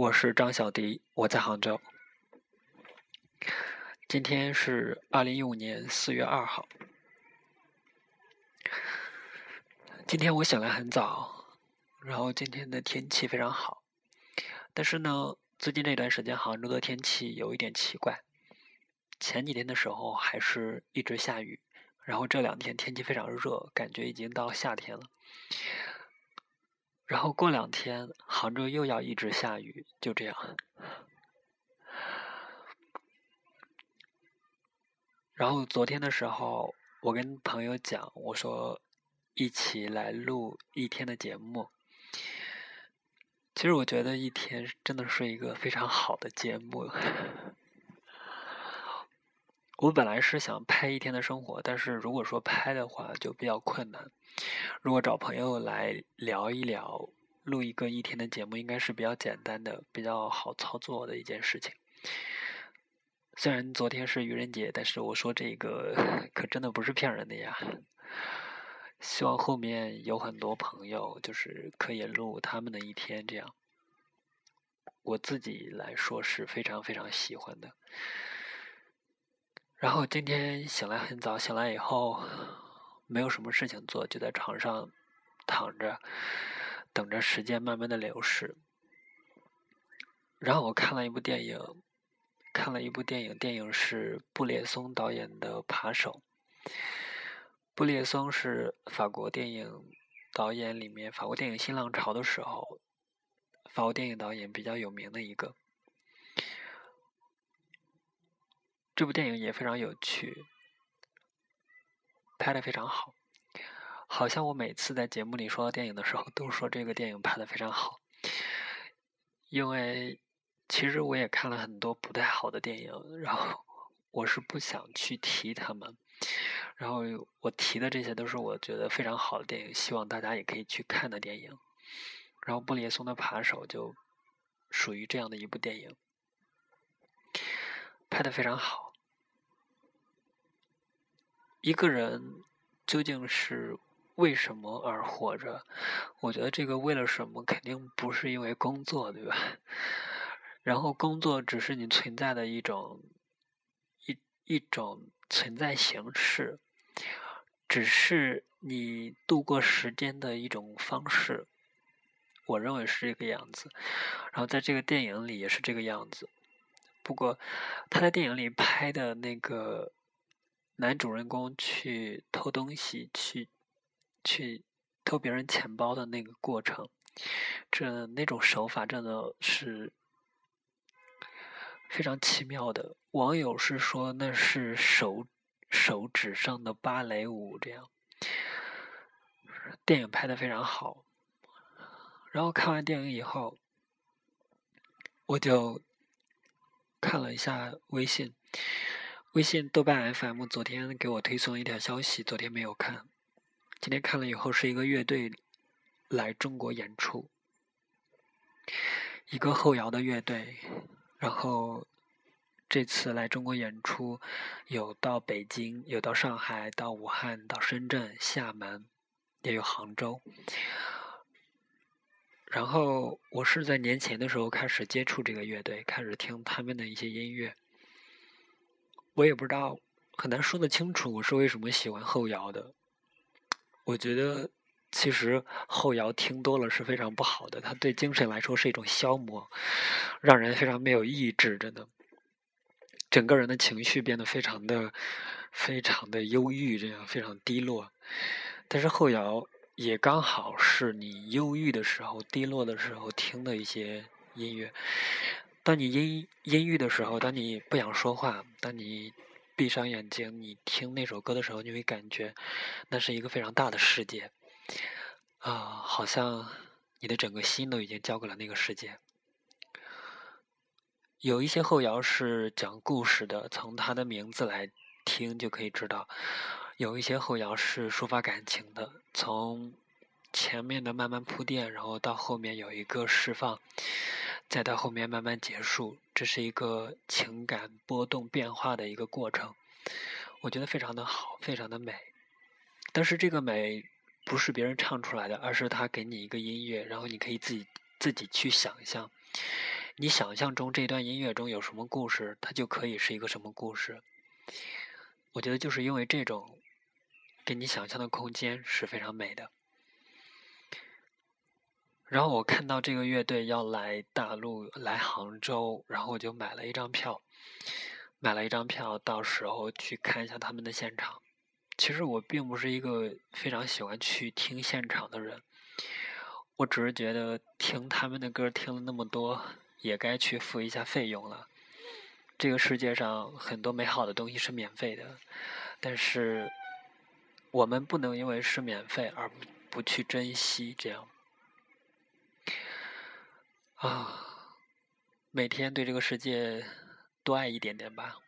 我是张小迪，我在杭州。今天是二零一五年四月二号。今天我醒来很早，然后今天的天气非常好。但是呢，最近这段时间杭州的天气有一点奇怪。前几天的时候还是一直下雨，然后这两天天气非常热，感觉已经到夏天了。然后过两天杭州又要一直下雨，就这样。然后昨天的时候，我跟朋友讲，我说一起来录一天的节目。其实我觉得一天真的是一个非常好的节目。我本来是想拍一天的生活，但是如果说拍的话就比较困难。如果找朋友来聊一聊，录一个一天的节目，应该是比较简单的、比较好操作的一件事情。虽然昨天是愚人节，但是我说这个可真的不是骗人的呀。希望后面有很多朋友就是可以录他们的一天，这样我自己来说是非常非常喜欢的。然后今天醒来很早，醒来以后没有什么事情做，就在床上躺着，等着时间慢慢的流逝。然后我看了一部电影，看了一部电影，电影是布列松导演的《扒手》。布列松是法国电影导演里面，法国电影新浪潮的时候，法国电影导演比较有名的一个。这部电影也非常有趣，拍的非常好。好像我每次在节目里说到电影的时候，都说这个电影拍的非常好。因为其实我也看了很多不太好的电影，然后我是不想去提他们。然后我提的这些都是我觉得非常好的电影，希望大家也可以去看的电影。然后布列松的《扒手》就属于这样的一部电影，拍的非常好。一个人究竟是为什么而活着？我觉得这个为了什么，肯定不是因为工作，对吧？然后工作只是你存在的一种一一种存在形式，只是你度过时间的一种方式。我认为是这个样子。然后在这个电影里也是这个样子。不过他在电影里拍的那个。男主人公去偷东西，去去偷别人钱包的那个过程，这那种手法真的是非常奇妙的。网友是说那是手手指上的芭蕾舞，这样。电影拍的非常好。然后看完电影以后，我就看了一下微信。微信豆瓣 FM 昨天给我推送一条消息，昨天没有看，今天看了以后是一个乐队来中国演出，一个后摇的乐队，然后这次来中国演出，有到北京，有到上海，到武汉，到深圳、厦门，也有杭州。然后我是在年前的时候开始接触这个乐队，开始听他们的一些音乐。我也不知道，很难说得清楚我是为什么喜欢后摇的。我觉得其实后摇听多了是非常不好的，它对精神来说是一种消磨，让人非常没有意志，真的，整个人的情绪变得非常的、非常的忧郁，这样非常低落。但是后摇也刚好是你忧郁的时候、低落的时候听的一些音乐。当你阴阴郁的时候，当你不想说话，当你闭上眼睛，你听那首歌的时候，你会感觉那是一个非常大的世界，啊，好像你的整个心都已经交给了那个世界。有一些后摇是讲故事的，从它的名字来听就可以知道；有一些后摇是抒发感情的，从前面的慢慢铺垫，然后到后面有一个释放。再到后面慢慢结束，这是一个情感波动变化的一个过程，我觉得非常的好，非常的美。但是这个美不是别人唱出来的，而是他给你一个音乐，然后你可以自己自己去想象，你想象中这段音乐中有什么故事，它就可以是一个什么故事。我觉得就是因为这种给你想象的空间是非常美的。然后我看到这个乐队要来大陆，来杭州，然后我就买了一张票，买了一张票，到时候去看一下他们的现场。其实我并不是一个非常喜欢去听现场的人，我只是觉得听他们的歌听了那么多，也该去付一下费用了。这个世界上很多美好的东西是免费的，但是我们不能因为是免费而不去珍惜，这样。啊，每天对这个世界多爱一点点吧。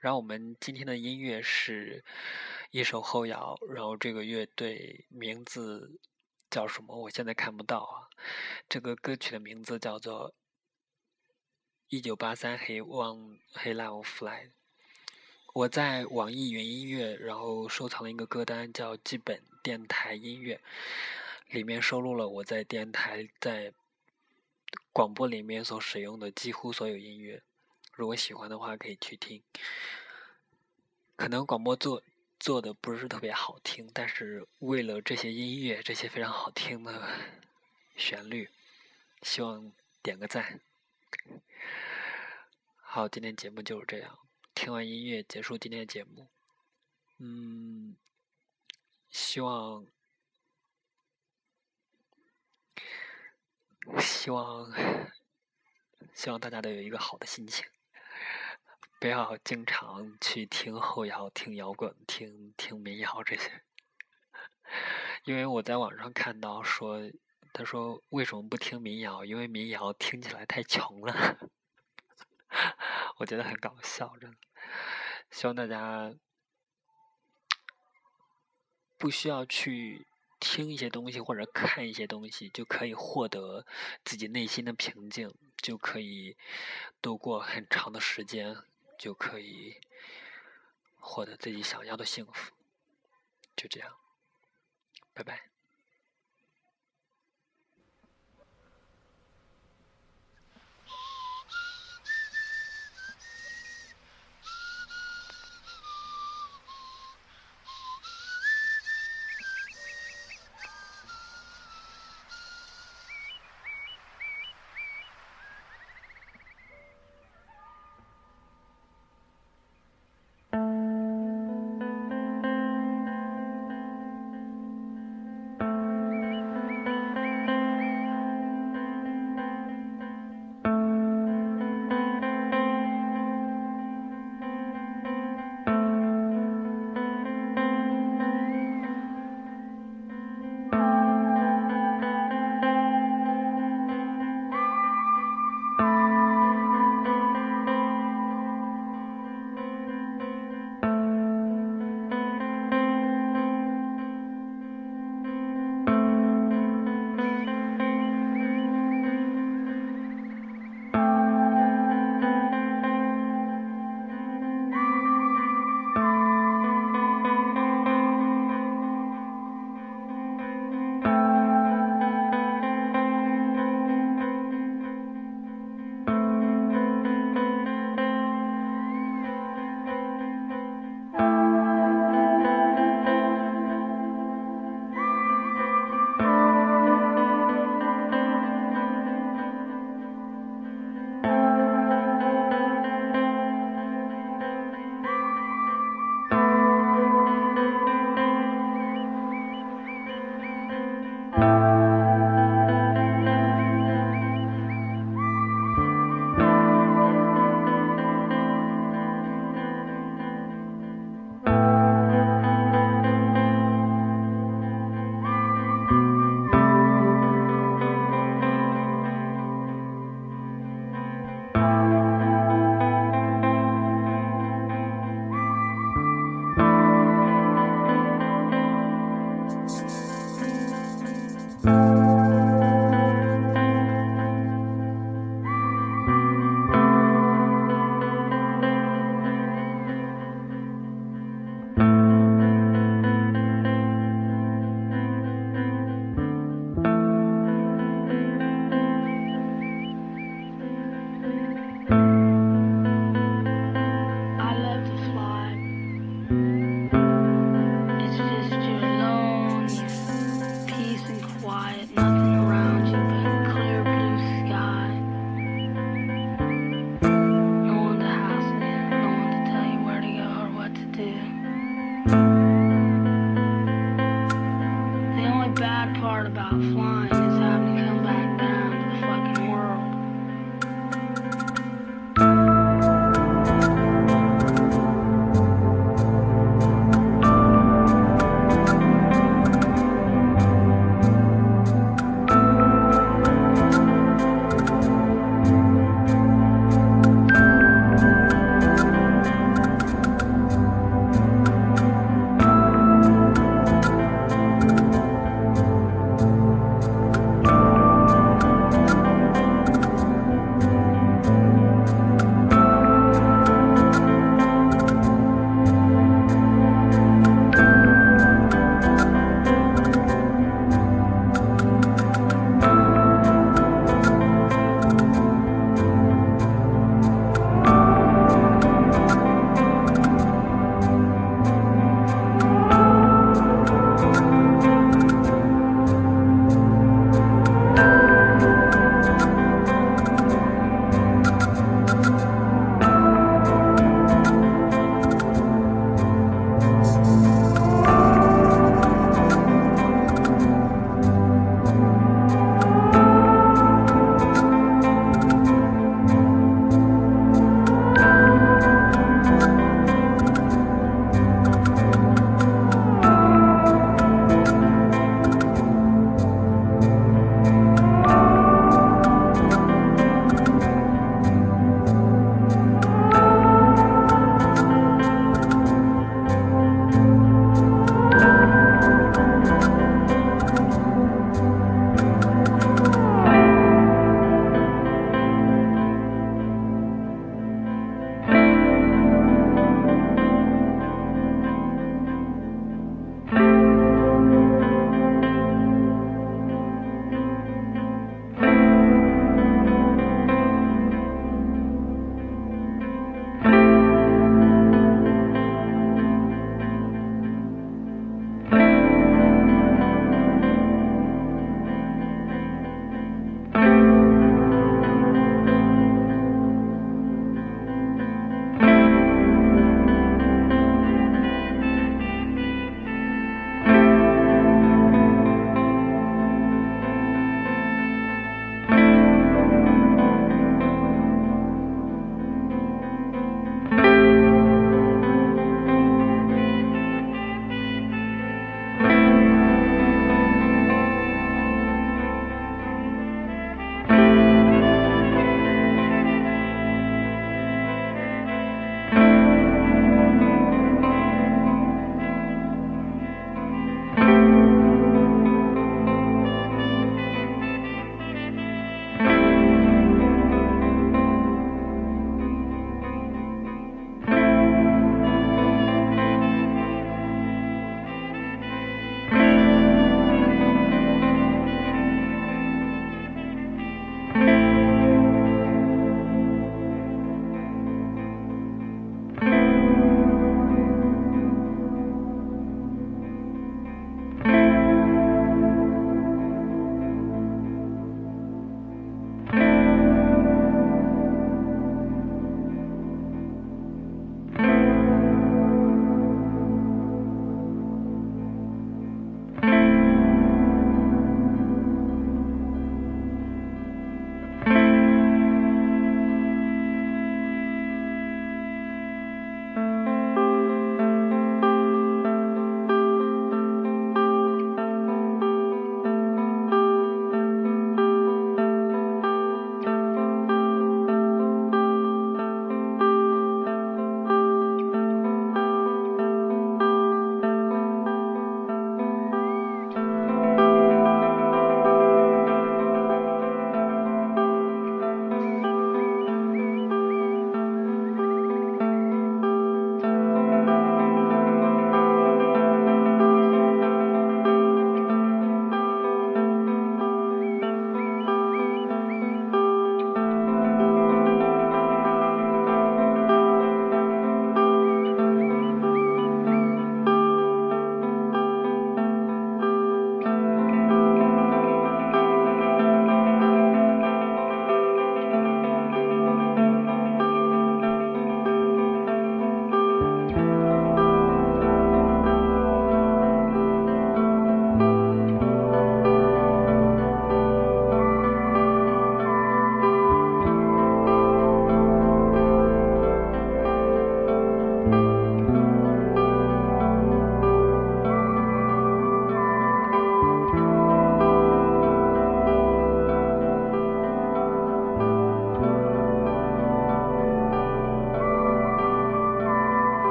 然后我们今天的音乐是一首后摇，然后这个乐队名字叫什么？我现在看不到啊。这个歌曲的名字叫做《一九八三黑望黑 love fly》。我在网易云音乐，然后收藏了一个歌单叫“基本电台音乐”，里面收录了我在电台在。广播里面所使用的几乎所有音乐，如果喜欢的话可以去听。可能广播做做的不是特别好听，但是为了这些音乐，这些非常好听的旋律，希望点个赞。好，今天节目就是这样，听完音乐结束今天的节目。嗯，希望。希望，希望大家都有一个好的心情，不要经常去听后摇、听摇滚、听听民谣这些。因为我在网上看到说，他说为什么不听民谣？因为民谣听起来太穷了。我觉得很搞笑，真的。希望大家不需要去。听一些东西或者看一些东西，就可以获得自己内心的平静，就可以度过很长的时间，就可以获得自己想要的幸福。就这样，拜拜。